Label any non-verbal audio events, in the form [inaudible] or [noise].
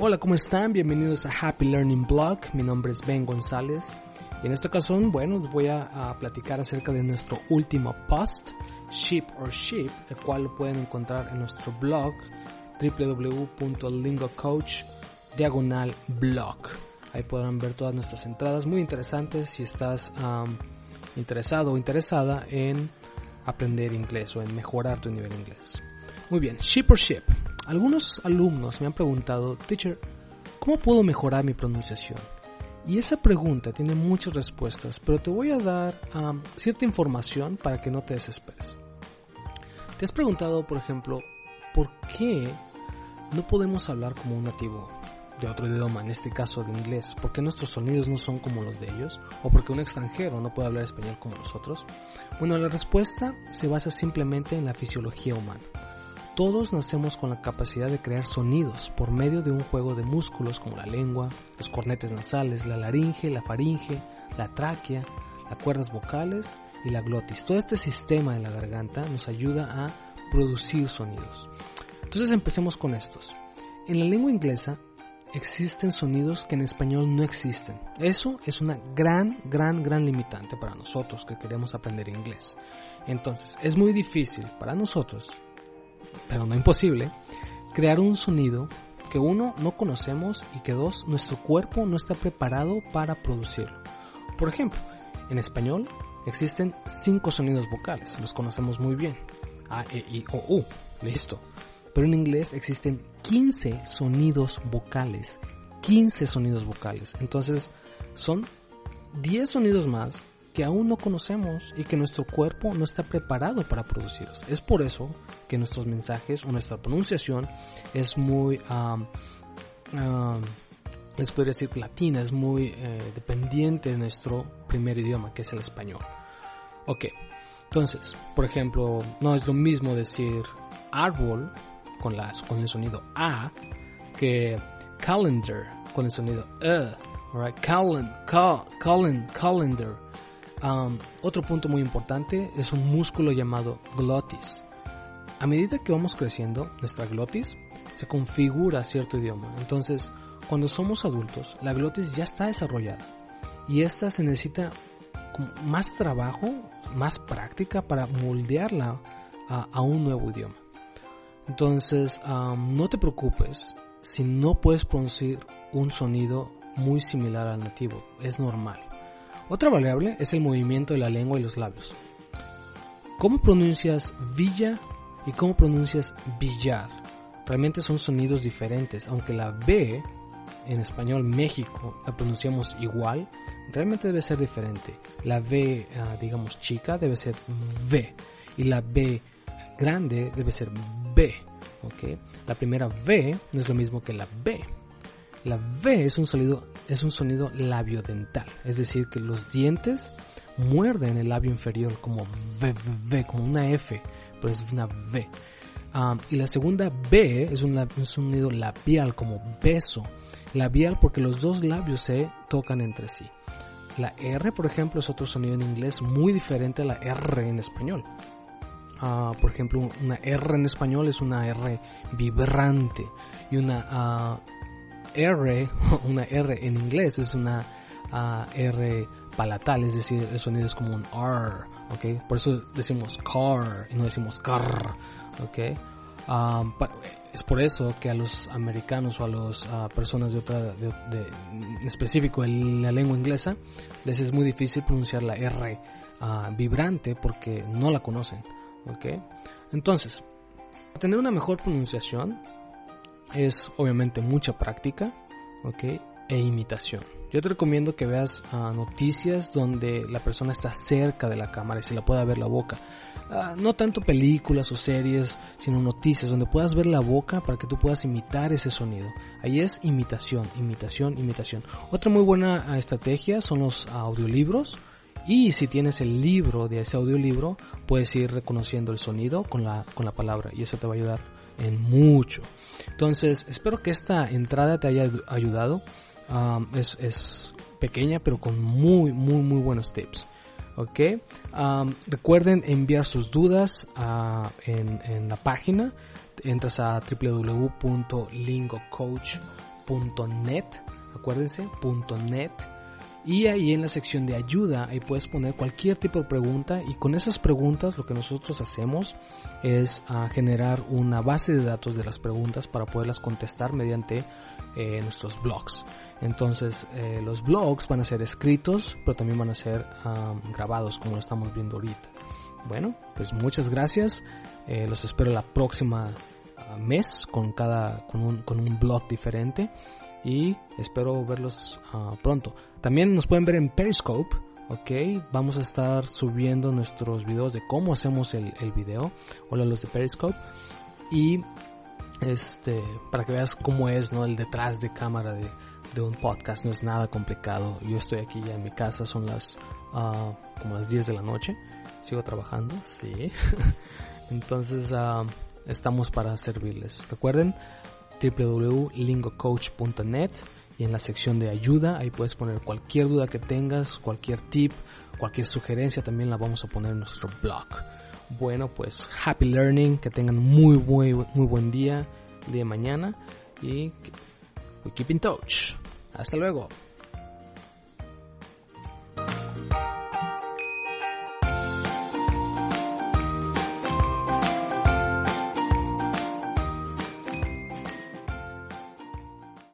Hola, ¿cómo están? Bienvenidos a Happy Learning Blog. Mi nombre es Ben González. Y en esta ocasión, bueno, les voy a, a platicar acerca de nuestro último post, Ship or Ship, el cual lo pueden encontrar en nuestro blog www.lingocoach diagonal blog. Ahí podrán ver todas nuestras entradas muy interesantes si estás um, interesado o interesada en aprender inglés o en mejorar tu nivel de inglés. Muy bien, ship or ship. Algunos alumnos me han preguntado, teacher, ¿cómo puedo mejorar mi pronunciación? Y esa pregunta tiene muchas respuestas, pero te voy a dar cierta información para que no te desesperes. ¿Te has preguntado, por ejemplo, por qué no podemos hablar como un nativo de otro idioma, en este caso de inglés? ¿Por qué nuestros sonidos no son como los de ellos? ¿O porque un extranjero no puede hablar español como nosotros? Bueno, la respuesta se basa simplemente en la fisiología humana. Todos nacemos con la capacidad de crear sonidos por medio de un juego de músculos como la lengua, los cornetes nasales, la laringe, la faringe, la tráquea, las cuerdas vocales y la glotis. Todo este sistema de la garganta nos ayuda a producir sonidos. Entonces empecemos con estos. En la lengua inglesa existen sonidos que en español no existen. Eso es una gran, gran, gran limitante para nosotros que queremos aprender inglés. Entonces, es muy difícil para nosotros pero no imposible, crear un sonido que uno no conocemos y que dos nuestro cuerpo no está preparado para producirlo. Por ejemplo, en español existen cinco sonidos vocales, los conocemos muy bien. A, E, I, O, U, listo. Pero en inglés existen 15 sonidos vocales. 15 sonidos vocales. Entonces, son 10 sonidos más que aún no conocemos y que nuestro cuerpo no está preparado para producirlos. Es por eso que nuestros mensajes o nuestra pronunciación es muy, um, um, les podría decir latina, es muy eh, dependiente de nuestro primer idioma, que es el español. Ok, entonces, por ejemplo, no es lo mismo decir árbol con, las, con el sonido A que calendar con el sonido E. Alright, calendar, calendar Otro punto muy importante es un músculo llamado glotis. A medida que vamos creciendo, nuestra glotis se configura a cierto idioma. Entonces, cuando somos adultos, la glotis ya está desarrollada y esta se necesita más trabajo, más práctica para moldearla a, un nuevo idioma. Entonces, no te preocupes si no puedes producir un sonido muy similar al nativo, es normal. Otra variable es el movimiento de la lengua y los labios. ¿Cómo pronuncias villa y cómo pronuncias billar? Realmente son sonidos diferentes, aunque la B en español México la pronunciamos igual, realmente debe ser diferente. La B, ah, digamos, chica debe ser V y la B grande debe ser B. ¿ok? La primera V no es lo mismo que la B. La V es un sonido, es un sonido labiodental, es decir, que los dientes muerden el labio inferior como V, V, como una F, pero es una V. Um, y la segunda B es un, un, sonido labial, como beso. Labial porque los dos labios se tocan entre sí. La R, por ejemplo, es otro sonido en inglés muy diferente a la R en español. Uh, por ejemplo, una R en español es una R vibrante y una uh, R, [laughs] una R en inglés es una uh, R palatal, es decir, el sonido es como un R, ¿ok? Por eso decimos car y no decimos car, ¿ok? Um, es por eso que a los americanos o a las uh, personas de otra, de, de, en específico en la lengua inglesa, les es muy difícil pronunciar la R uh, vibrante porque no la conocen, ¿ok? Entonces, para tener una mejor pronunciación, es obviamente mucha práctica, ¿ok? E imitación. Yo te recomiendo que veas uh, noticias donde la persona está cerca de la cámara y se la pueda ver la boca. Uh, no tanto películas o series, sino noticias donde puedas ver la boca para que tú puedas imitar ese sonido. Ahí es imitación, imitación, imitación. Otra muy buena uh, estrategia son los audiolibros. Y si tienes el libro de ese audiolibro, puedes ir reconociendo el sonido con la, con la palabra y eso te va a ayudar en mucho. Entonces, espero que esta entrada te haya ayudado. Es, es, pequeña, pero con muy, muy, muy buenos tips. Ok. Recuerden enviar sus dudas en, en, la página. Entras a www.lingocoach.com lingocoach.net, acuérdense, .net y ahí en la sección de ayuda, ahí puedes poner cualquier tipo de pregunta y con esas preguntas lo que nosotros hacemos es uh, generar una base de datos de las preguntas para poderlas contestar mediante eh, nuestros blogs. Entonces eh, los blogs van a ser escritos, pero también van a ser um, grabados como lo estamos viendo ahorita. Bueno, pues muchas gracias. Eh, los espero la próxima uh, mes con cada con un, con un blog diferente y espero verlos uh, pronto. También nos pueden ver en Periscope, ok. Vamos a estar subiendo nuestros videos de cómo hacemos el, el video. Hola los de Periscope. Y este, para que veas cómo es, ¿no? El detrás de cámara de, de un podcast. No es nada complicado. Yo estoy aquí ya en mi casa, son las, uh, como las 10 de la noche. Sigo trabajando, sí. [laughs] Entonces, uh, estamos para servirles. Recuerden, www.lingocoach.net y en la sección de ayuda ahí puedes poner cualquier duda que tengas, cualquier tip, cualquier sugerencia también la vamos a poner en nuestro blog. Bueno, pues happy learning, que tengan muy muy muy buen día, de mañana y we keep in touch. Hasta luego.